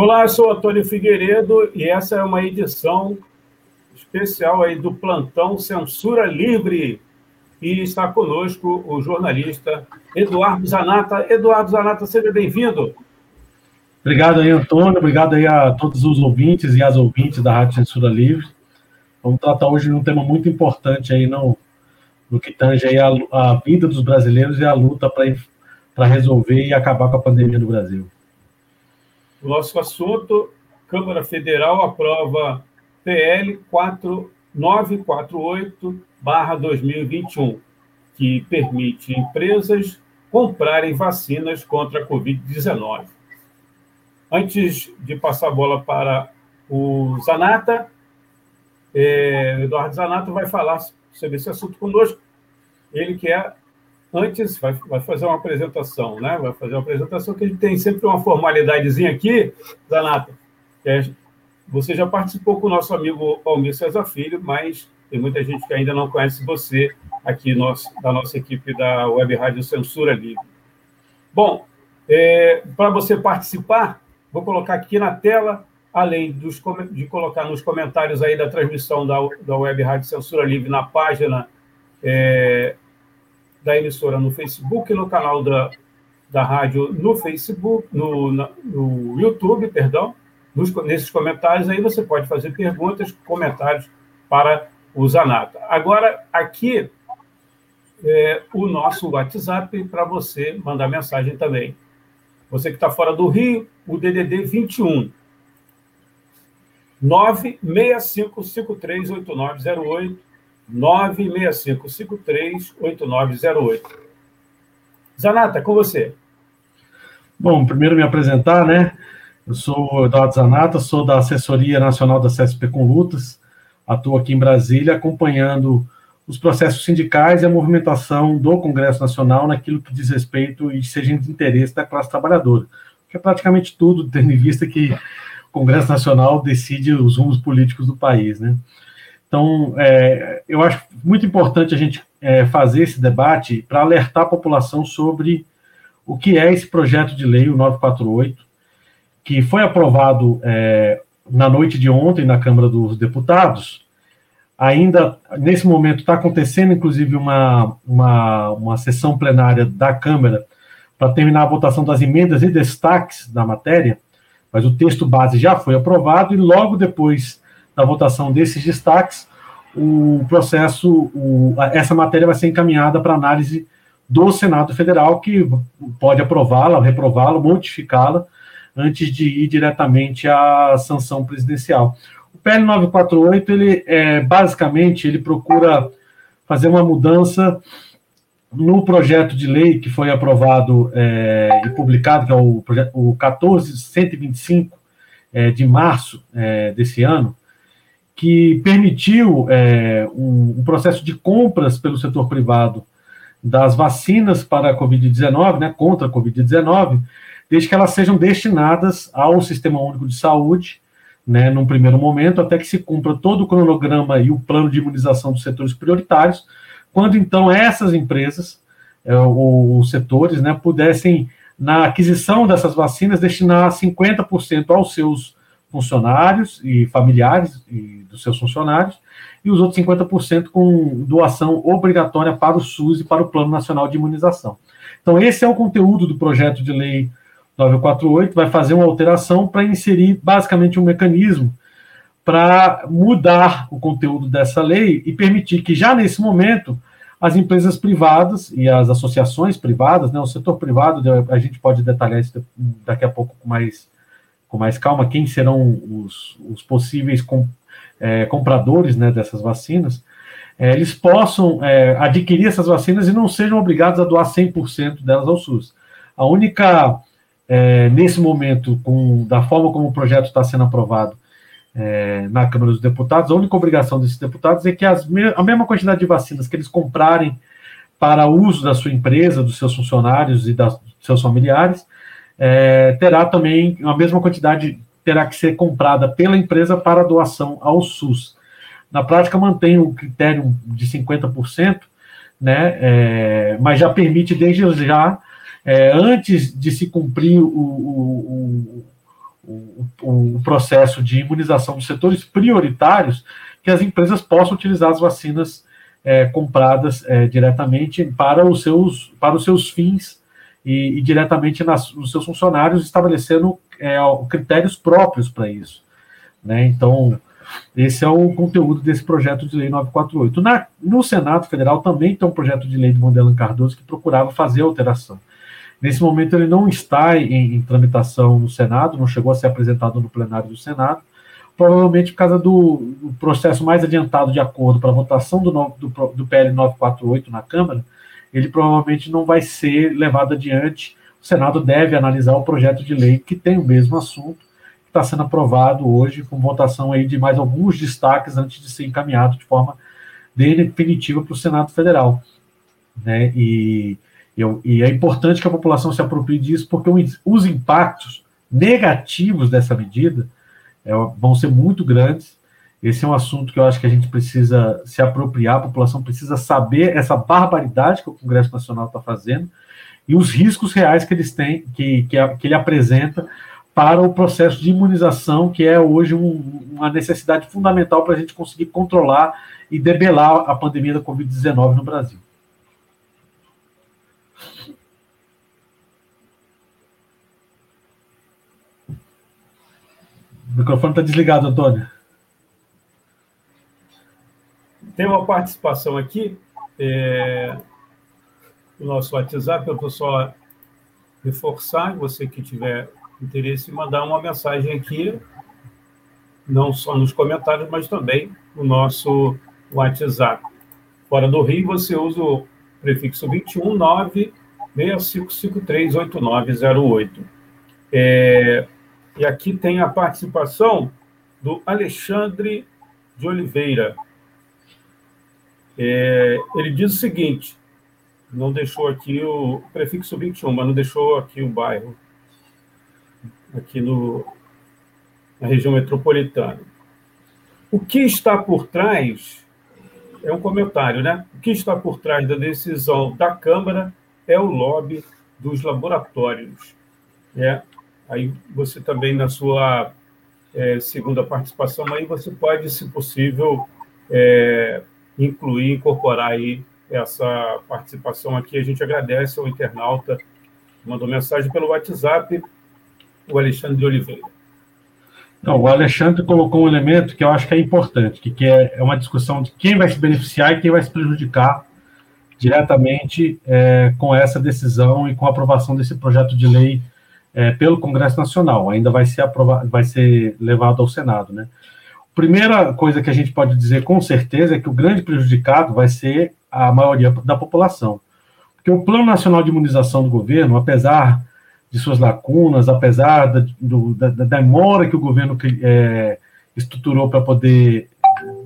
Olá, eu sou Antônio Figueiredo e essa é uma edição especial aí do plantão Censura Livre. E está conosco o jornalista Eduardo Zanata. Eduardo Zanata, seja bem-vindo. Obrigado aí, Antônio. Obrigado aí a todos os ouvintes e as ouvintes da Rádio Censura Livre. Vamos tratar hoje de um tema muito importante aí no, no que tange aí a, a vida dos brasileiros e a luta para resolver e acabar com a pandemia no Brasil. Nosso assunto, Câmara Federal aprova PL 4948-2021, que permite empresas comprarem vacinas contra a Covid-19. Antes de passar a bola para o Zanata, é, Eduardo Zanata vai falar sobre esse assunto conosco. Ele que é antes vai, vai fazer uma apresentação, né? Vai fazer uma apresentação que a gente tem sempre uma formalidadezinha aqui, Zanata. É, você já participou com o nosso amigo Almir César Filho, mas tem muita gente que ainda não conhece você aqui nosso, da nossa equipe da Web Rádio Censura Livre. Bom, é, para você participar, vou colocar aqui na tela, além dos, de colocar nos comentários aí da transmissão da, da Web Rádio Censura Livre na página é, da emissora no Facebook, no canal da, da rádio no Facebook, no, no YouTube, perdão, nos, nesses comentários aí você pode fazer perguntas, comentários para o Zanata. Agora, aqui é o nosso WhatsApp para você mandar mensagem também. Você que está fora do Rio, o DDD 21 965538908 965538908. Zanata, com você. Bom, primeiro me apresentar, né? Eu sou Eduardo Zanata, sou da Assessoria Nacional da CSP com Lutas, atuo aqui em Brasília acompanhando os processos sindicais e a movimentação do Congresso Nacional naquilo que diz respeito e seja de interesse da classe trabalhadora, que é praticamente tudo, tendo em vista que o Congresso Nacional decide os rumos políticos do país, né? Então, é, eu acho muito importante a gente é, fazer esse debate para alertar a população sobre o que é esse projeto de lei, o 948, que foi aprovado é, na noite de ontem na Câmara dos Deputados. Ainda, nesse momento, está acontecendo, inclusive, uma, uma, uma sessão plenária da Câmara para terminar a votação das emendas e destaques da matéria, mas o texto base já foi aprovado e logo depois da votação desses destaques, o processo, o, essa matéria vai ser encaminhada para análise do Senado Federal, que pode aprová-la, reprová-la, modificá-la, antes de ir diretamente à sanção presidencial. O PL 948, ele é, basicamente, ele procura fazer uma mudança no projeto de lei que foi aprovado é, e publicado, que é o, o 14125 é, de março é, desse ano, que permitiu é, um, um, processo de compras pelo setor privado das vacinas para a Covid-19, né, contra a Covid-19, desde que elas sejam destinadas ao Sistema Único de Saúde, né, num primeiro momento, até que se cumpra todo o cronograma e o plano de imunização dos setores prioritários, quando então essas empresas, é, ou os setores, né, pudessem, na aquisição dessas vacinas, destinar 50% aos seus funcionários e familiares e dos seus funcionários, e os outros 50% com doação obrigatória para o SUS e para o Plano Nacional de Imunização. Então, esse é o conteúdo do projeto de lei 948, vai fazer uma alteração para inserir basicamente um mecanismo para mudar o conteúdo dessa lei e permitir que, já nesse momento, as empresas privadas e as associações privadas, né, o setor privado, a gente pode detalhar isso daqui a pouco com mais com mais calma quem serão os, os possíveis com, é, compradores né, dessas vacinas, é, eles possam é, adquirir essas vacinas e não sejam obrigados a doar 100% delas ao SUS. A única, é, nesse momento, com, da forma como o projeto está sendo aprovado é, na Câmara dos Deputados, a única obrigação desses deputados é que as, a mesma quantidade de vacinas que eles comprarem para uso da sua empresa, dos seus funcionários e das, dos seus familiares, é, terá também a mesma quantidade terá que ser comprada pela empresa para doação ao SUS. Na prática, mantém o critério de 50%, né, é, mas já permite desde já, é, antes de se cumprir o, o, o, o, processo de imunização dos setores prioritários, que as empresas possam utilizar as vacinas é, compradas é, diretamente para os seus, para os seus fins e, e diretamente nas, nos seus funcionários, estabelecendo é, critérios próprios para isso. Né? Então, esse é o conteúdo desse projeto de lei 948. Na, no Senado Federal também tem um projeto de lei de Mondelan Cardoso que procurava fazer alteração. Nesse momento ele não está em, em, tramitação no Senado, não chegou a ser apresentado no plenário do Senado, provavelmente por causa do, do processo mais adiantado de acordo para votação do, do, do PL 948 na Câmara, ele provavelmente não vai ser levado adiante. Senado deve analisar o projeto de lei que tem o mesmo assunto está sendo aprovado hoje, com votação aí de mais alguns destaques antes de ser encaminhado de forma definitiva para o Senado Federal. Né? E, eu, e é importante que a população se aproprie disso, porque os impactos negativos dessa medida é, vão ser muito grandes. Esse é um assunto que eu acho que a gente precisa se apropriar, a população precisa saber essa barbaridade que o Congresso Nacional está fazendo e os riscos reais que eles têm, que, que, que ele apresenta para o processo de imunização, que é hoje um, uma necessidade fundamental para a gente conseguir controlar e debelar a pandemia da Covid-19 no Brasil. O microfone está desligado, Antônio. Tem uma participação aqui é, no nosso WhatsApp, eu estou só reforçar, você que tiver interesse mandar uma mensagem aqui, não só nos comentários, mas também no nosso WhatsApp. Fora do Rio, você usa o prefixo 21 965538908. É, e aqui tem a participação do Alexandre de Oliveira. É, ele diz o seguinte: não deixou aqui o prefixo 21, mas não deixou aqui o bairro aqui no, na região metropolitana. O que está por trás é um comentário, né? O que está por trás da decisão da Câmara é o lobby dos laboratórios. É, aí você também, na sua é, segunda participação, aí você pode, se possível, é, incluir, incorporar aí essa participação aqui. A gente agradece ao internauta que mandou mensagem pelo WhatsApp o Alexandre de Oliveira. Não, o Alexandre colocou um elemento que eu acho que é importante, que, que é, é uma discussão de quem vai se beneficiar e quem vai se prejudicar diretamente é, com essa decisão e com a aprovação desse projeto de lei é, pelo Congresso Nacional. Ainda vai ser, aprovado, vai ser levado ao Senado, né? Primeira coisa que a gente pode dizer com certeza é que o grande prejudicado vai ser a maioria da população. Porque o Plano Nacional de Imunização do governo, apesar de suas lacunas, apesar da, do, da, da demora que o governo é, estruturou para poder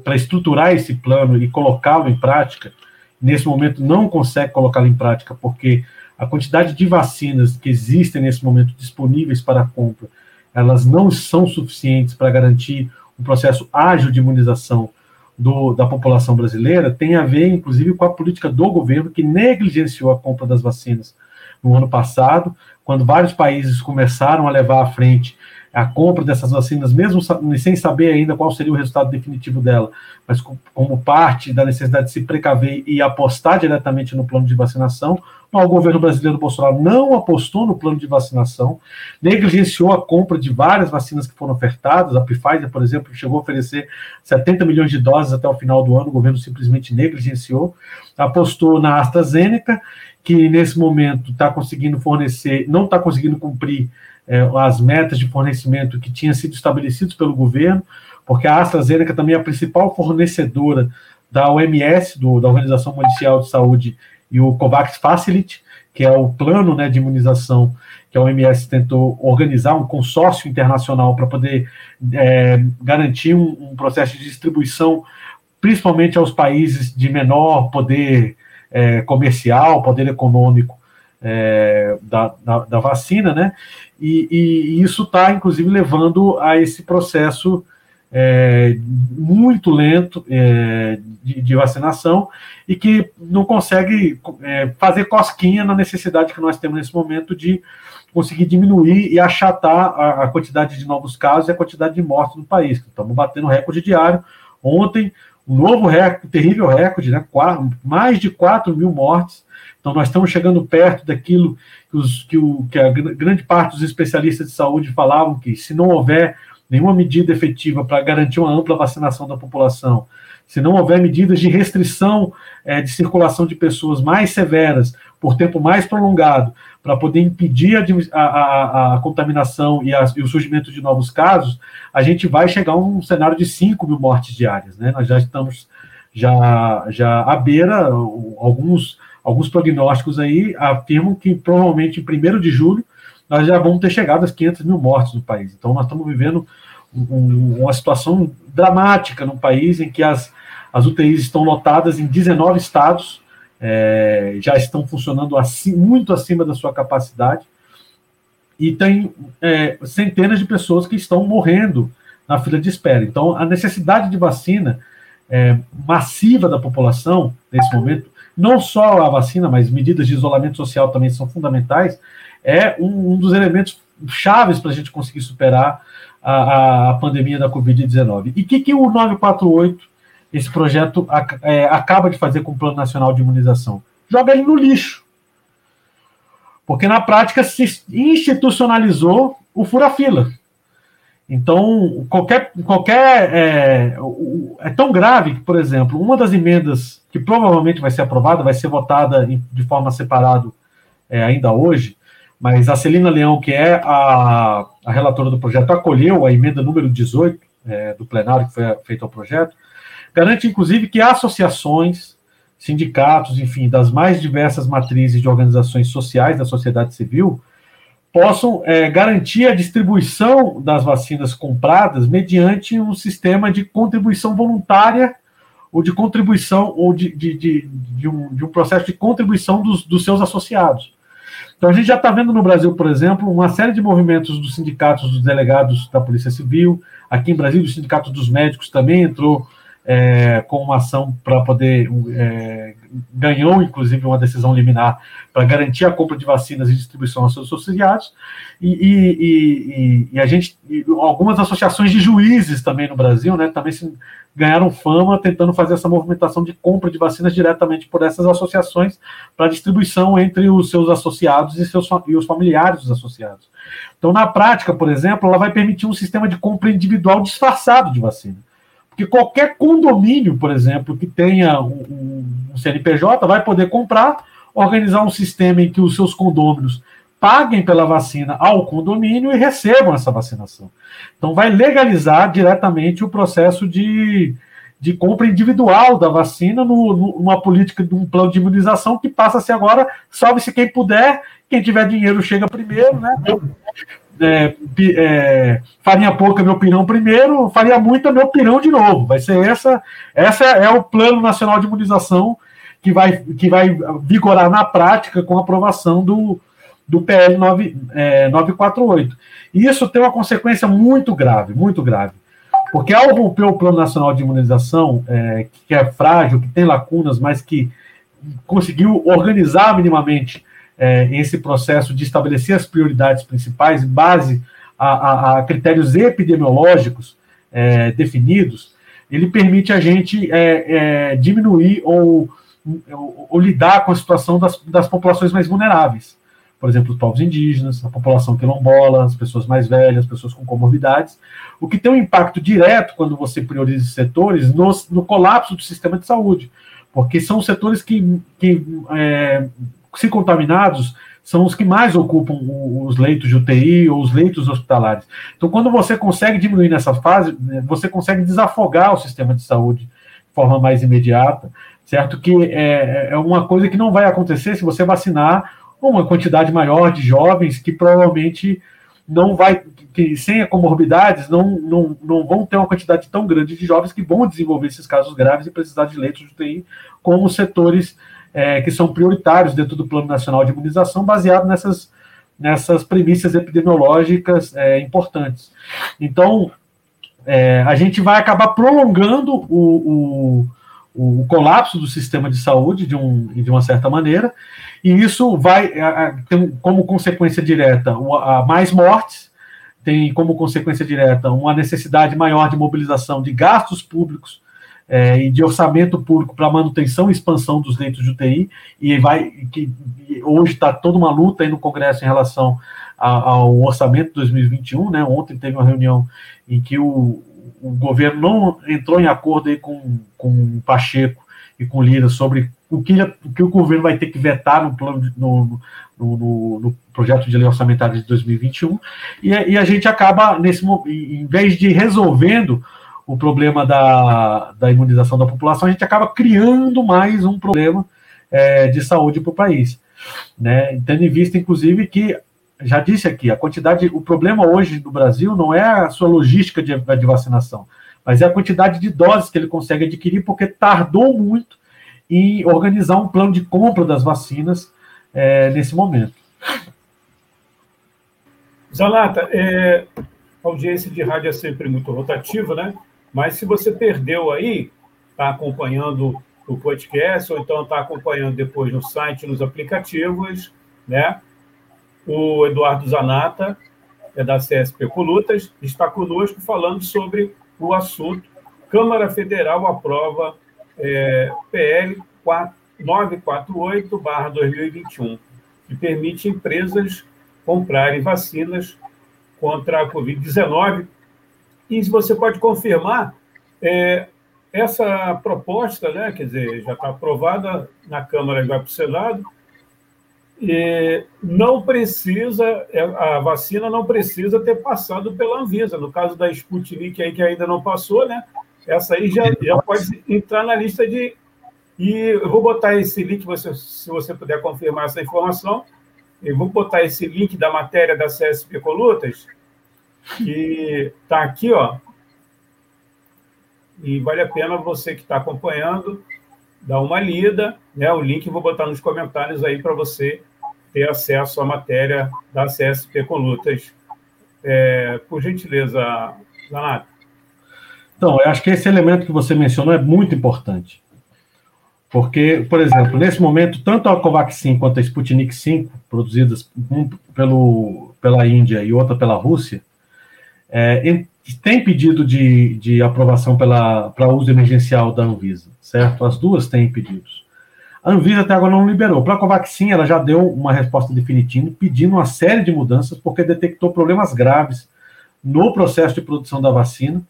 para estruturar esse plano e colocá-lo em prática, nesse momento não consegue colocá-lo em prática porque a quantidade de vacinas que existem nesse momento disponíveis para compra, elas não são suficientes para garantir um processo ágil de imunização do, da população brasileira, tem a ver, inclusive, com a política do governo que negligenciou a compra das vacinas no ano passado, quando vários países começaram a levar à frente a compra dessas vacinas, mesmo sem saber ainda qual seria o resultado definitivo dela, mas como parte da necessidade de se precaver e apostar diretamente no plano de vacinação, o governo brasileiro Bolsonaro não apostou no plano de vacinação, negligenciou a compra de várias vacinas que foram ofertadas, a Pfizer, por exemplo, chegou a oferecer 70 milhões de doses até o final do ano, o governo simplesmente negligenciou, apostou na AstraZeneca que nesse momento está conseguindo fornecer, não está conseguindo cumprir é, as metas de fornecimento que tinham sido estabelecidas pelo governo, porque a AstraZeneca também é a principal fornecedora da OMS, do, da Organização Mundial de Saúde, e o COVAX Facility, que é o plano né, de imunização que a OMS tentou organizar, um consórcio internacional para poder é, garantir um, um processo de distribuição, principalmente aos países de menor poder é, comercial, poder econômico é, da, da, da, vacina, né? E, e isso está, inclusive, levando a esse processo é, muito lento é, de, de, vacinação e que não consegue é, fazer cosquinha na necessidade que nós temos nesse momento de conseguir diminuir e achatar a, a quantidade de novos casos e a quantidade de mortes no país. Estamos batendo recorde diário. Ontem, um novo recorde, terrível recorde, né? Mais de 4 mil mortes. Então, nós estamos chegando perto daquilo que, os, que, o, que a grande parte dos especialistas de saúde falavam que, se não houver nenhuma medida efetiva para garantir uma ampla vacinação da população, se não houver medidas de restrição é, de circulação de pessoas mais severas, por tempo mais prolongado, para poder impedir a, a, a contaminação e, a, e, o surgimento de novos casos, a gente vai chegar a um cenário de 5 mil mortes diárias. Né? Nós já estamos já, já à beira, alguns, alguns prognósticos aí afirmam que provavelmente em 1 de julho nós já vamos ter chegado às 500 mil mortes no país. Então nós estamos vivendo um, uma situação dramática no país em que as, as UTIs estão lotadas em 19 estados, é, já estão funcionando assim, muito acima da sua capacidade, e tem é, centenas de pessoas que estão morrendo na fila de espera. Então, a necessidade de vacina é, massiva da população, nesse momento, não só a vacina, mas medidas de isolamento social também são fundamentais, é um, um dos elementos chaves para a gente conseguir superar a, a pandemia da Covid-19. E o que, que o 948 esse projeto é, acaba de fazer com o Plano Nacional de Imunização? Joga ele no lixo. Porque na prática se institucionalizou o fura-fila. Então, qualquer. qualquer é, é, tão grave que, por exemplo, uma das emendas que provavelmente vai ser aprovada, vai ser votada de forma separada é, ainda hoje, mas a Celina Leão, que é a, a relatora do projeto, acolheu a emenda número 18 é, do plenário que foi feito ao projeto, Garante, inclusive, que associações, sindicatos, enfim, das mais diversas matrizes de organizações sociais da sociedade civil possam é, garantir a distribuição das vacinas compradas mediante um sistema de contribuição voluntária ou de contribuição ou de, de, de, de um, de um processo de contribuição dos, dos seus associados. Então a gente já está vendo no Brasil, por exemplo, uma série de movimentos dos sindicatos dos delegados da Polícia Civil, aqui em Brasil, o sindicato dos médicos também entrou é, com uma ação para poder. É, ganhou, inclusive, uma decisão liminar para garantir a compra de vacinas e distribuição aos seus associados. E, e, e, e a gente. algumas associações de juízes também no Brasil, né, também se, ganharam fama tentando fazer essa movimentação de compra de vacinas diretamente por essas associações para distribuição entre os seus associados e, seus, e os familiares dos associados. Então, na prática, por exemplo, ela vai permitir um sistema de compra individual disfarçado de vacina. Porque qualquer condomínio, por exemplo, que tenha um, um CNPJ, vai poder comprar, organizar um sistema em que os seus condôminos paguem pela vacina ao condomínio e recebam essa vacinação. Então, vai legalizar diretamente o processo de, de compra individual da vacina no, no, numa política de um plano de imunização que passa a ser agora, salve-se quem puder, quem tiver dinheiro chega primeiro, né? É, é, farinha pouca meu pirão primeiro, farinha muita meu pirão de novo. Vai ser essa, essa é o plano nacional de imunização que vai, que vai vigorar na prática com a aprovação do, do PL 9, é, 948. E isso tem uma consequência muito grave, muito grave. Porque ao romper o Plano Nacional de Imunização, é, que é frágil, que tem lacunas, mas que conseguiu organizar minimamente é, esse processo de estabelecer as prioridades principais, base a, a, a critérios epidemiológicos é, definidos, ele permite a gente é, é diminuir ou, ou, ou, lidar com a situação das, das populações mais vulneráveis. Por exemplo, os povos indígenas, a população quilombola, as pessoas mais velhas, as pessoas com comorbidades, o que tem um impacto direto quando você prioriza esses setores no, no colapso do sistema de saúde, porque são setores que, que é, se contaminados, são os que mais ocupam os leitos de UTI ou os leitos hospitalares. Então, quando você consegue diminuir nessa fase, né, você consegue desafogar o sistema de saúde de forma mais imediata, certo? Que é, é uma coisa que não vai acontecer se você vacinar uma quantidade maior de jovens que provavelmente não vai, que sem comorbidades, não, não, não vão ter uma quantidade tão grande de jovens que vão desenvolver esses casos graves e precisar de leitos de UTI, como os setores é, que são prioritários dentro do Plano Nacional de Imunização, baseado nessas, nessas premissas epidemiológicas é, importantes. Então, é, a gente vai acabar prolongando o, o, o, colapso do sistema de saúde de, um, de uma certa maneira, e isso vai ter como consequência direta a mais mortes, tem como consequência direta uma necessidade maior de mobilização de gastos públicos é, e de orçamento público para manutenção e expansão dos leitos de UTI, e vai que hoje está toda uma luta aí no Congresso em relação ao orçamento de 2021, né? Ontem teve uma reunião em que o, o governo não entrou em acordo aí com, com Pacheco e com Lira sobre o que, o que o governo vai ter que vetar no plano de, no, no, no, no, projeto de lei orçamentária de 2021 e, e a gente acaba nesse em vez de resolvendo o problema da, da imunização da população, a gente acaba criando mais um problema é, de saúde para o país. Né? Tendo em vista, inclusive, que já disse aqui, a quantidade, o problema hoje no Brasil não é a sua logística de, de vacinação, mas é a quantidade de doses que ele consegue adquirir, porque tardou muito em organizar um plano de compra das vacinas é, nesse momento. Zanata, é, a audiência de rádio é sempre muito rotativa, né? Mas se você perdeu aí, está acompanhando o podcast, ou então está acompanhando depois no site, nos aplicativos, né? O Eduardo Zanata, é da CSP Colutas, está conosco falando sobre o assunto. Câmara Federal aprova é, PL 948-2021, que permite empresas comprarem vacinas contra a Covid-19. E se você pode confirmar, é, essa proposta, né, quer dizer, já está aprovada na Câmara e vai para o Senado, e não precisa, é, a vacina não precisa ter passado pela Anvisa. No caso da Sputnik aí, que ainda não passou, né? Essa aí já, já pode entrar na lista de. E eu vou botar esse link, você, se você puder confirmar essa informação. Eu vou botar esse link da matéria da CSP Colutas, que está aqui, ó. E vale a pena você que está acompanhando dar uma lida, né? O link eu vou botar nos comentários aí para você ter acesso à matéria da CSP com lutas. É, por gentileza, Zanato. Então, eu acho que esse elemento que você mencionou é muito importante. Porque, por exemplo, nesse momento, tanto a Covaxin quanto a Sputnik 5, produzidas um pelo, pela Índia e outra pela Rússia, é, tem pedido de, de aprovação para uso emergencial da Anvisa, certo? As duas têm pedidos. A Anvisa até agora não liberou. Para a Covaxin, ela já deu uma resposta definitiva, pedindo uma série de mudanças, porque detectou problemas graves no processo de produção da vacina,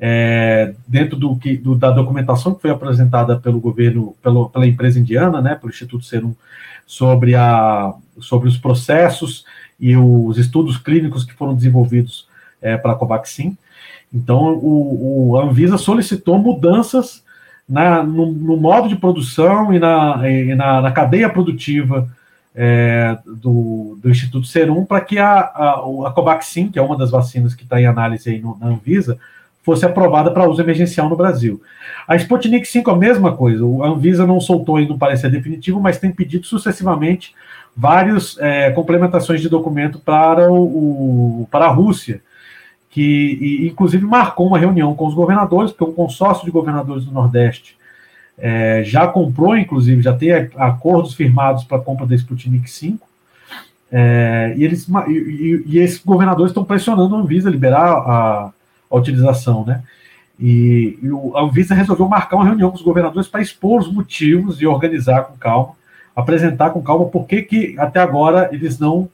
é, dentro do que, do, da documentação que foi apresentada pelo governo, pelo, pela empresa indiana, né, pelo Instituto Serum, sobre, a, sobre os processos e os estudos clínicos que foram desenvolvidos é, para a Covaxin. Então, o, o, a Anvisa solicitou mudanças na, no, no, modo de produção e na, e na, na cadeia produtiva é, do, do, Instituto Serum para que a, a, a, Covaxin, que é uma das vacinas que está em análise aí no, na Anvisa, fosse aprovada para uso emergencial no Brasil. A Sputnik 5 a mesma coisa, a Anvisa não soltou ainda um parecer definitivo, mas tem pedido sucessivamente várias é, complementações de documento para, o, para a Rússia, que e, inclusive marcou uma reunião com os governadores, porque o consórcio de governadores do Nordeste é, já comprou, inclusive, já tem acordos firmados para a compra da Sputnik 5, é, e, eles, e, e, esses governadores estão pressionando a Anvisa a liberar a, a utilização, né? E, e a Anvisa resolveu marcar uma reunião com os governadores para expor os motivos e organizar com calma, apresentar com calma por que, que até agora eles não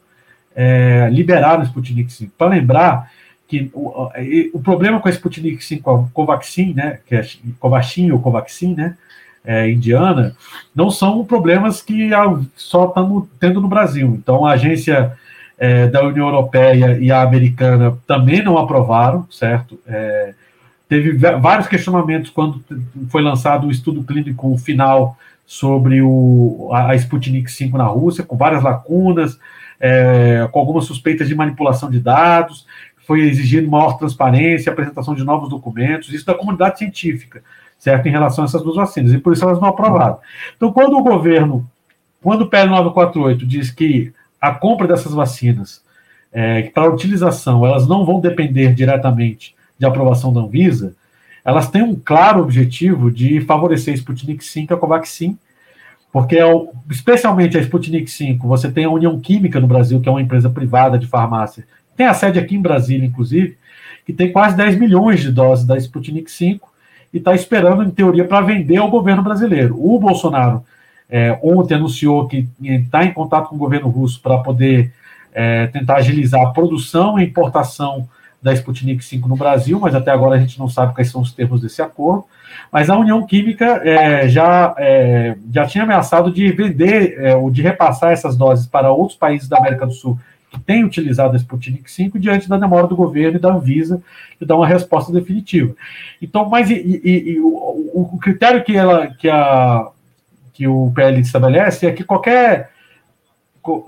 é, liberaram o Sputnik 5. Para lembrar, que o, o problema com a Sputnik 5, a Covaxin, né, que é Covaxin ou Covaxin, né, é, indiana, não são problemas que só estamos tendo no Brasil. Então, a agência é, da União Europeia e a americana também não aprovaram, certo? É, teve vários questionamentos quando foi lançado o estudo clínico final sobre o, a, a Sputnik 5 na Rússia, com várias lacunas, é, com algumas suspeitas de manipulação de dados foi exigido maior transparência, apresentação de novos documentos, isso da comunidade científica, certo, em relação a essas duas vacinas, e por isso elas não aprovaram. Então, quando o governo, quando o PL 948 diz que a compra dessas vacinas, é, para utilização, elas não vão depender diretamente de aprovação da Anvisa, elas têm um claro objetivo de favorecer a Sputnik 5 e a Covaxin, porque é especialmente a Sputnik 5, você tem a União Química no Brasil, que é uma empresa privada de farmácia, tem a sede aqui em Brasília, inclusive, que tem quase 10 milhões de doses da Sputnik 5 e está esperando, em teoria, para vender ao governo brasileiro. O Bolsonaro é, ontem anunciou que está em contato com o governo russo para poder é, tentar agilizar a produção e importação da Sputnik 5 no Brasil, mas até agora a gente não sabe quais são os termos desse acordo. Mas a União Química é, já, é, já tinha ameaçado de vender é, ou de repassar essas doses para outros países da América do Sul que têm utilizado a Sputnik 5 diante da demora do governo e da Anvisa de dar uma resposta definitiva. Então, mas e, e, e o, o, critério que, ela, que, a, que o PL estabelece é que qualquer,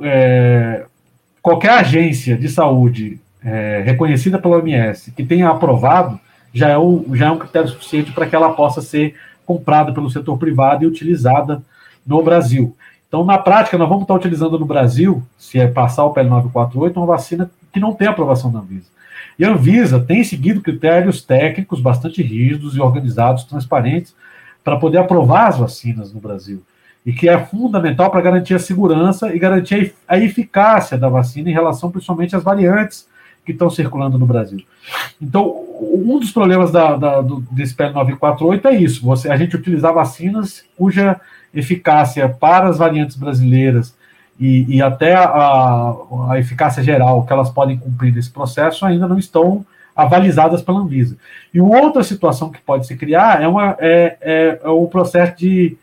é, qualquer agência de saúde é, reconhecida pela OMS que tenha aprovado já é, o, já é um critério suficiente para que ela possa ser comprada pelo setor privado e utilizada no Brasil. Então, na prática, nós vamos estar utilizando no Brasil, se é passar o PL 948, uma vacina que não tem aprovação da Anvisa. E a Anvisa tem seguido critérios técnicos bastante rígidos e organizados, transparentes, para poder aprovar as vacinas no Brasil. E que é fundamental para garantir a segurança e garantir a eficácia da vacina em relação principalmente às variantes que estão circulando no Brasil. Então, um dos problemas da, da, do, desse PL 948 é isso: você, a gente utilizar vacinas cuja eficácia para as variantes brasileiras e, e até a, a, eficácia geral que elas podem cumprir nesse processo ainda não estão avalizadas pela Anvisa. E outra situação que pode se criar é, uma, é, é, é o processo de,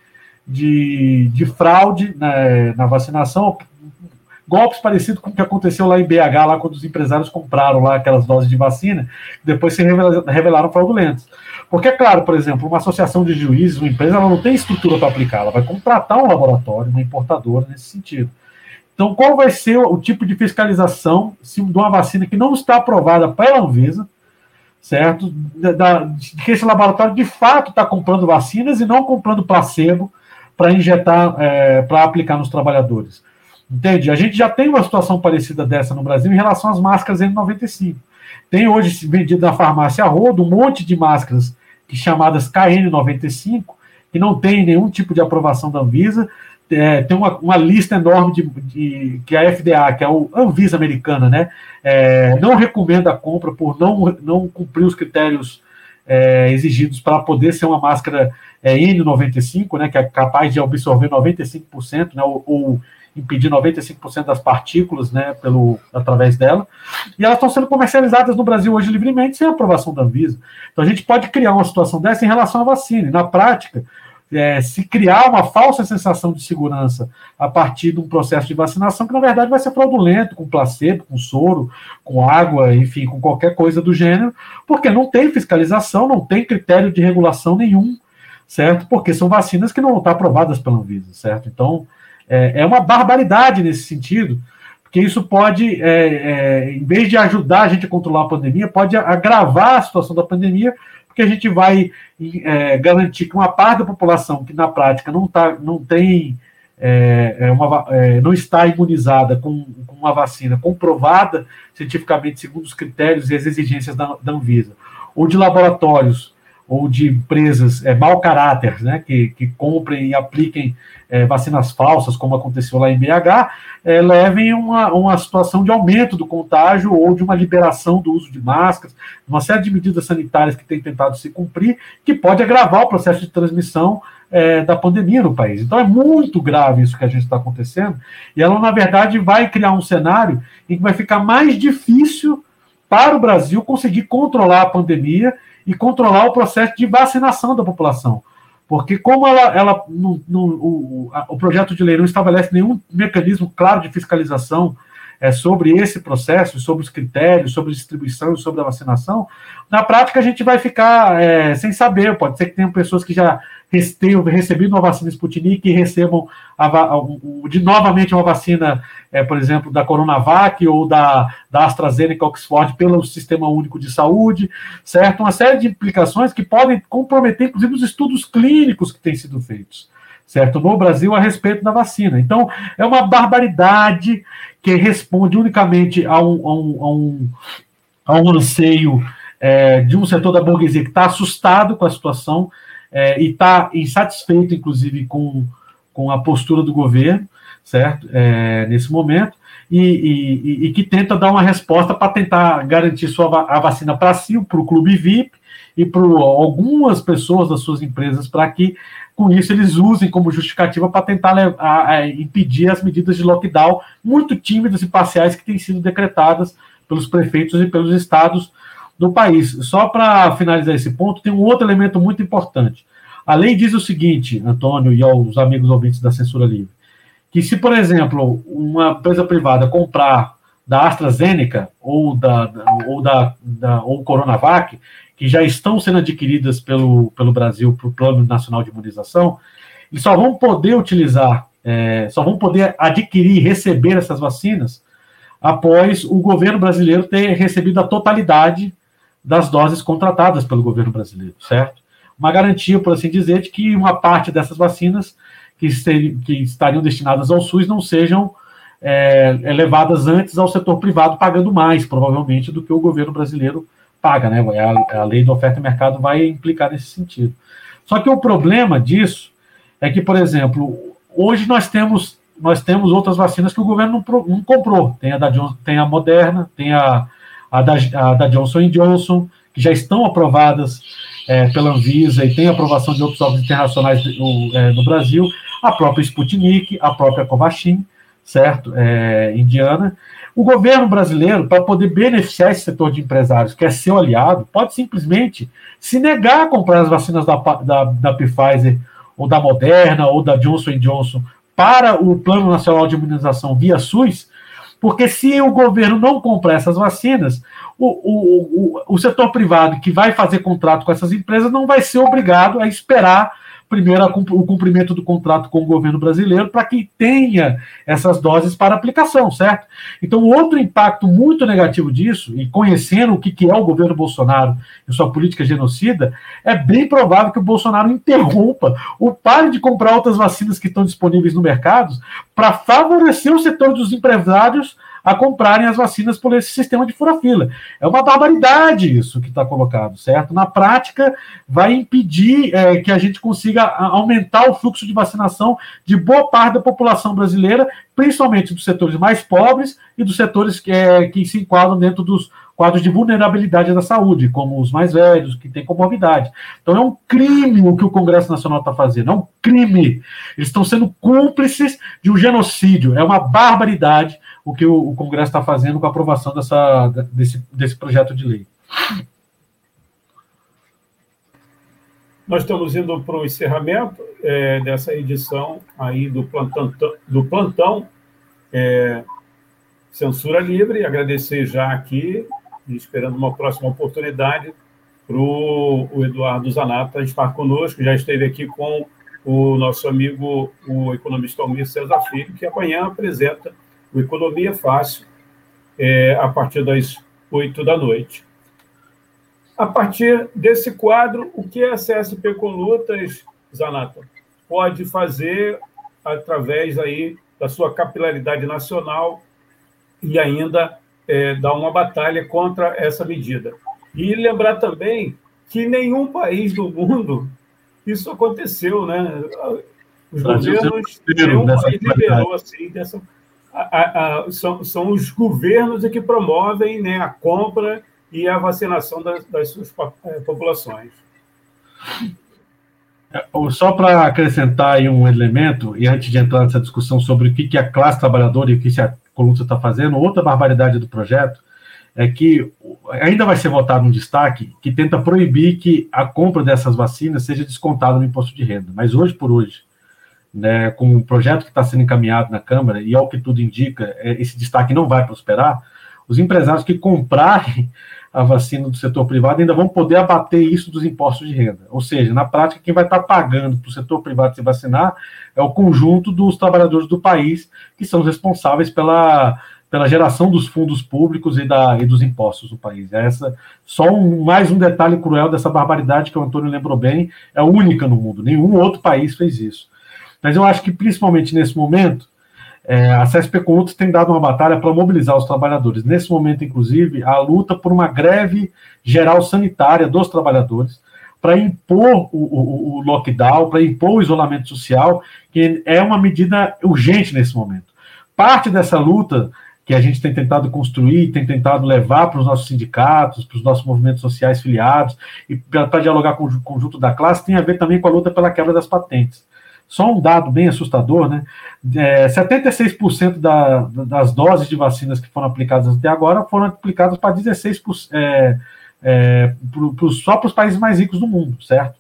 de, de fraude né, na vacinação, golpes parecidos com o que aconteceu lá em BH, lá quando os empresários compraram lá aquelas doses de vacina, depois se revelaram fraudulentos. Porque, é claro, por exemplo, uma associação de juízes, uma empresa, ela não tem estrutura para aplicar, ela vai contratar um laboratório, uma importadora nesse sentido. Então, qual vai ser o tipo de fiscalização se de uma vacina que não está aprovada pela Anvisa, certo? De que esse laboratório de fato está comprando vacinas e não comprando placebo para injetar, é, para aplicar nos trabalhadores. Entende? A gente já tem uma situação parecida dessa no Brasil em relação às máscaras N95. Tem hoje vendido na farmácia a rodo um monte de máscaras que chamadas KN95, que não tem nenhum tipo de aprovação da Anvisa. É, tem uma, uma, lista enorme de, de, que a FDA, que é o Anvisa americana, né, é, não recomenda a compra por não, não cumprir os critérios é, exigidos para poder ser uma máscara é, N95, né, que é capaz de absorver 95%, né, ou, ou impedir 95% das partículas né, pelo, através dela. E elas estão sendo comercializadas no Brasil hoje livremente sem aprovação da Anvisa. Então a gente pode criar uma situação dessa em relação à vacina. E, na prática, é, se criar uma falsa sensação de segurança a partir de um processo de vacinação que, na verdade, vai ser fraudulento, com placebo, com soro, com água, enfim, com qualquer coisa do gênero, porque não tem fiscalização, não tem critério de regulação nenhum, certo? Porque são vacinas que não estão aprovadas pela Anvisa, certo? Então, é, é uma barbaridade nesse sentido, porque isso pode, é, é, em vez de ajudar a gente a controlar a pandemia, pode agravar a situação da pandemia, porque a gente vai é, garantir que uma parte da população que na prática não, tá, não tem é, é uma, é, não está imunizada com, com, uma vacina comprovada cientificamente segundo os critérios e as exigências da, da Anvisa, ou de laboratórios ou de empresas é, mau caráter, né, que, que comprem e apliquem é, vacinas falsas, como aconteceu lá em BH, é, levem uma, uma situação de aumento do contágio ou de uma liberação do uso de máscaras, uma série de medidas sanitárias que têm tentado se cumprir, que pode agravar o processo de transmissão é, da pandemia no país. Então é muito grave isso que a gente está acontecendo, e ela, na verdade, vai criar um cenário em que vai ficar mais difícil para o Brasil conseguir controlar a pandemia e controlar o processo de vacinação da população. Porque como ela, ela no, no, o, o projeto de lei não estabelece nenhum mecanismo claro de fiscalização é, sobre esse processo, sobre os critérios, sobre distribuição sobre a vacinação, na prática a gente vai ficar é, sem saber. Pode ser que tenham pessoas que já tenham recebido uma vacina Sputnik e recebam a, a, de novamente uma vacina, é, por exemplo, da Coronavac ou da, da AstraZeneca Oxford pelo Sistema Único de Saúde, certo? Uma série de implicações que podem comprometer, inclusive, os estudos clínicos que têm sido feitos, certo? No Brasil, a respeito da vacina. Então, é uma barbaridade que responde unicamente a um, a um, a um, a um anseio é, de um setor da burguesia que está assustado com a situação é, e está insatisfeito, inclusive, com, com a postura do governo, certo? É, nesse momento, e, e, e, que tenta dar uma resposta para tentar garantir sua, a vacina para si, para o clube VIP e para algumas pessoas das suas empresas, para que com isso eles usem como justificativa para tentar levar, a, impedir as medidas de lockdown muito tímidas e parciais que têm sido decretadas pelos prefeitos e pelos estados do país. Só para finalizar esse ponto, tem um outro elemento muito importante. A lei diz o seguinte, Antônio e aos amigos ouvintes da censura livre, que se, por exemplo, uma empresa privada comprar da AstraZeneca ou da, ou da, da ou Coronavac, que já estão sendo adquiridas pelo, pelo Brasil para o Plano Nacional de Imunização, eles só vão poder utilizar, é, só vão poder adquirir e receber essas vacinas após o governo brasileiro ter recebido a totalidade das doses contratadas pelo governo brasileiro, certo? Uma garantia, por assim dizer, de que uma parte dessas vacinas que, que estariam destinadas ao SUS não sejam é, levadas antes ao setor privado, pagando mais, provavelmente, do que o governo brasileiro paga, né? É a, a lei do oferta e mercado vai implicar nesse sentido. Só que o problema disso é que, por exemplo, hoje nós temos nós temos outras vacinas que o governo não, não comprou. Tem a da tem a Moderna, tem a, a, da, a da Johnson Johnson, que já estão aprovadas é, pela Anvisa e tem aprovação de outros órgãos internacionais no, é, no Brasil, a própria Sputnik, a própria Covaxin, certo? É, indiana. O governo brasileiro, para poder beneficiar esse setor de empresários, que é seu aliado, pode simplesmente se negar a comprar as vacinas da, da, da Pfizer, ou da Moderna, ou da Johnson Johnson, para o Plano Nacional de Imunização via SUS, porque se o governo não comprar essas vacinas, o, o, o, o setor privado que vai fazer contrato com essas empresas não vai ser obrigado a esperar primeiro o cumprimento do contrato com o governo brasileiro para que tenha essas doses para aplicação, certo? Então, outro impacto muito negativo disso, e conhecendo o que, que é o governo Bolsonaro e sua política genocida, é bem provável que o Bolsonaro interrompa ou pare de comprar outras vacinas que estão disponíveis no mercado para favorecer o setor dos empresários a comprarem as vacinas por esse sistema de fura-fila. É uma barbaridade isso que está colocado, certo? Na prática, vai impedir é, que a gente consiga aumentar o fluxo de vacinação de boa parte da população brasileira, principalmente dos setores mais pobres e dos setores que, é, que se enquadram dentro dos quadros de vulnerabilidade da saúde, como os mais velhos, que têm comorbidade. Então é um crime o que o Congresso Nacional está fazendo, é um crime. Eles estão sendo cúmplices de um genocídio, é uma barbaridade o que o, o Congresso está fazendo com a aprovação dessa, desse, desse projeto de lei. Nós estamos indo para o encerramento é, dessa edição aí do plantão, do plantão é, Censura Livre. Agradecer já aqui, esperando uma próxima oportunidade, para o Eduardo Zanata estar conosco. Já esteve aqui com o nosso amigo, o economista Almir César Filho, que amanhã apresenta o Economia Fácil, é, a partir das oito da noite. A partir desse quadro, o que a CSP com Lutas, Zanata, pode fazer através aí da sua capilaridade nacional e ainda é, dar uma batalha contra essa medida. E lembrar também que nenhum país do mundo isso aconteceu, né? Os governos, nenhum país liberou assim dessa a, a, são, são os governos que promovem né, a compra e a vacinação das, das suas é, populações. É, só para acrescentar aí um elemento, e antes de entrar nessa discussão sobre o que, a classe trabalhadora e o que a Coluna está fazendo, outra barbaridade do projeto é que ainda vai ser votado um destaque que tenta proibir que a compra dessas vacinas seja descontada no imposto de renda. Mas hoje por hoje, né, com o projeto que está sendo encaminhado na Câmara, e ao que tudo indica, é, esse destaque não vai prosperar, os empresários que comprarem a vacina do setor privado ainda vão poder abater isso dos impostos de renda. Ou seja, na prática, quem vai estar tá pagando para o setor privado se vacinar é o conjunto dos trabalhadores do país que são responsáveis pela, pela geração dos fundos públicos e, da, e dos impostos do país. Essa só um, mais um detalhe cruel dessa barbaridade que o Antônio lembrou bem, é única no mundo. Nenhum outro país fez isso. Mas eu acho que, principalmente nesse momento, é, a CSP Conlutas tem dado uma batalha para mobilizar os trabalhadores. Nesse momento, inclusive, a luta por uma greve geral sanitária dos trabalhadores, para impor o, o, o lockdown, para impor o isolamento social, que é uma medida urgente nesse momento. Parte dessa luta que a gente tem tentado construir, tem tentado levar para os nossos sindicatos, para os nossos movimentos sociais filiados, e para dialogar com o conjunto da classe, tem a ver também com a luta pela quebra das patentes. Só um dado bem assustador, né? É, 76% da, das doses de vacinas que foram aplicadas até agora foram aplicadas para 16%, é, é, pro, pro, só para os países mais ricos do mundo, certo?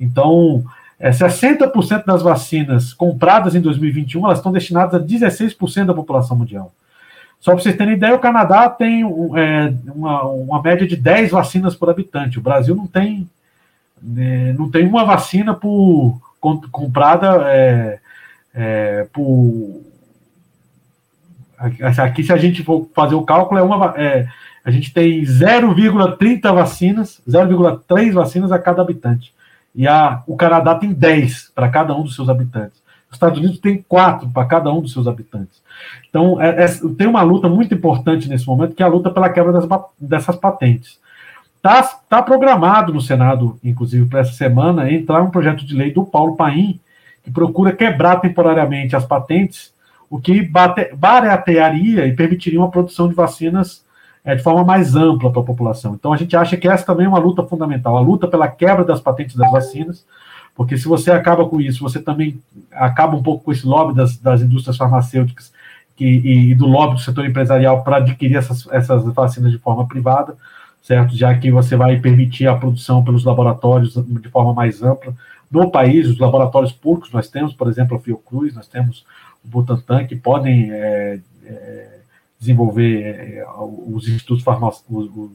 Então, é, 60% das vacinas compradas em 2021 elas estão destinadas a 16% da população mundial. Só para vocês terem ideia, o Canadá tem é, uma, uma, média de 10 vacinas por habitante. O Brasil não tem, é, não tem uma vacina por, comprada é, é, por. Aqui, se a gente for fazer o cálculo, é uma, é, a gente tem 0,30 vacinas, 0,3 vacinas a cada habitante. E a, o Canadá tem 10 para cada um dos seus habitantes. Os Estados Unidos tem 4 para cada um dos seus habitantes. Então, é, é, tem uma luta muito importante nesse momento, que é a luta pela quebra das, dessas patentes. Está tá programado no Senado, inclusive, para essa semana, entrar um projeto de lei do Paulo Paim, que procura quebrar temporariamente as patentes, o que bate, baratearia e permitiria uma produção de vacinas é, de forma mais ampla para a população. Então, a gente acha que essa também é uma luta fundamental, a luta pela quebra das patentes das vacinas, porque se você acaba com isso, você também acaba um pouco com esse lobby das, das indústrias farmacêuticas que, e, e, do lobby do setor empresarial para adquirir essas, essas vacinas de forma privada certo? Já que você vai permitir a produção pelos laboratórios de forma mais ampla no país, os laboratórios públicos, nós temos, por exemplo, a Fiocruz, nós temos o Butantan, que podem é, é, desenvolver é, os institutos farmacêuticos,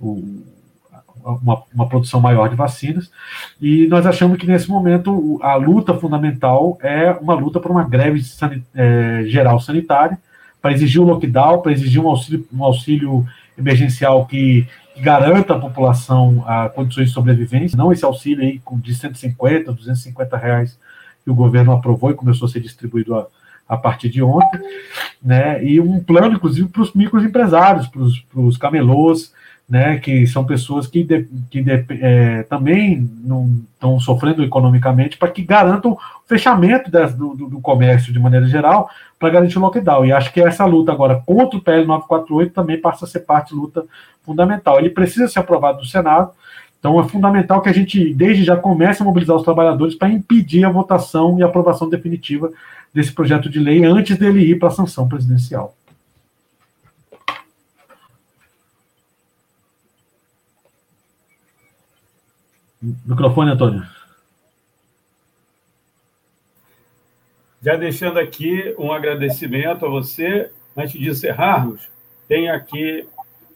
uma, uma, produção maior de vacinas, e nós achamos que nesse momento a luta fundamental é uma luta por uma greve sanit é, geral sanitária, para exigir o lockdown, para exigir um auxílio, um auxílio emergencial que, garanta à população a condições de sobrevivência, não esse auxílio aí de 150, 250 reais que o governo aprovou e começou a ser distribuído a, a partir de ontem, né? E um plano, inclusive, para os microempresários, para os camelôs, né? Que são pessoas que, de, que de, é, também estão sofrendo economicamente, para que garantam o fechamento das, do, do, comércio de maneira geral, para garantir o lockdown. E acho que essa luta agora contra o PL 948 também passa a ser parte luta fundamental. Ele precisa ser aprovado no Senado, então é fundamental que a gente, desde já, comece a mobilizar os trabalhadores para impedir a votação e aprovação definitiva desse projeto de lei antes dele ir para a sanção presidencial. Microfone, Antônio. Já deixando aqui um agradecimento a você. Antes de encerrarmos, tem aqui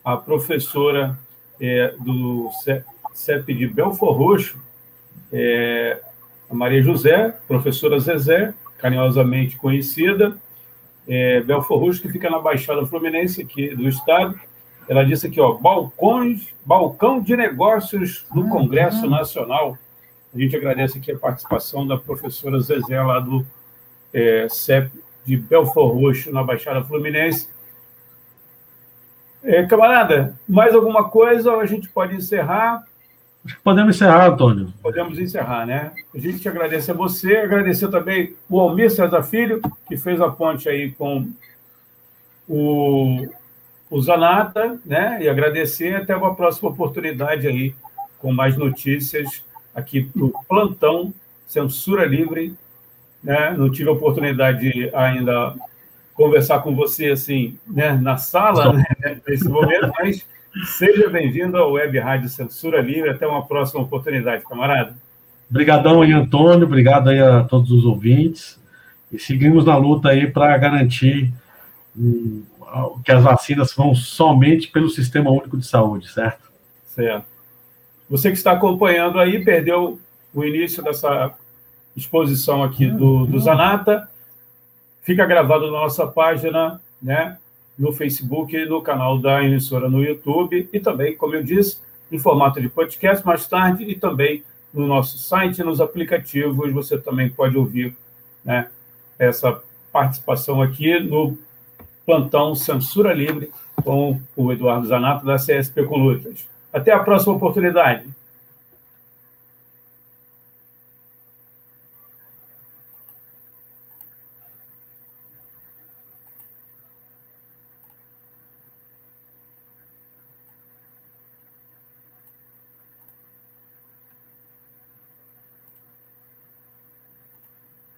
a professora é, do CEP de Belfor Roxo, é, a Maria José, professora Zezé, carinhosamente conhecida, é, Belfor Roxo, que fica na Baixada Fluminense aqui do estado. Ela disse aqui, ó, balcões, balcão de negócios no Congresso Nacional. A gente agradece aqui a participação da professora Zezé lá do é, CEP de Belfor Roxo, na Baixada Fluminense. É, camarada, mais alguma coisa ou a gente pode encerrar? Podemos encerrar, Antônio. Podemos encerrar, né? A gente agradece a você, agradecer também o Almir César Filho, que fez a ponte aí com o, o Zanata, né? E agradecer até uma próxima oportunidade aí com mais notícias aqui no Plantão Censura Livre né? Não tive a oportunidade de ainda conversar com você assim, né, na sala, né, nesse momento, mas seja bem-vindo ao Web Rádio Censura Livre. Até uma próxima oportunidade, camarada. Obrigadão aí, Antônio. Obrigado aí a todos os ouvintes. E seguimos na luta aí para garantir um, que as vacinas vão somente pelo Sistema Único de Saúde, certo? Certo. Você que está acompanhando aí, perdeu o início dessa exposição aqui do, do Zanata. Fica gravado na nossa página, né, no Facebook no canal da emissora no YouTube, e também, como eu disse, em formato de podcast mais tarde, e também no nosso site, nos aplicativos, você também pode ouvir né, essa participação aqui no plantão Censura Livre com o Eduardo Zanato, da CSP Colutas. Até a próxima oportunidade.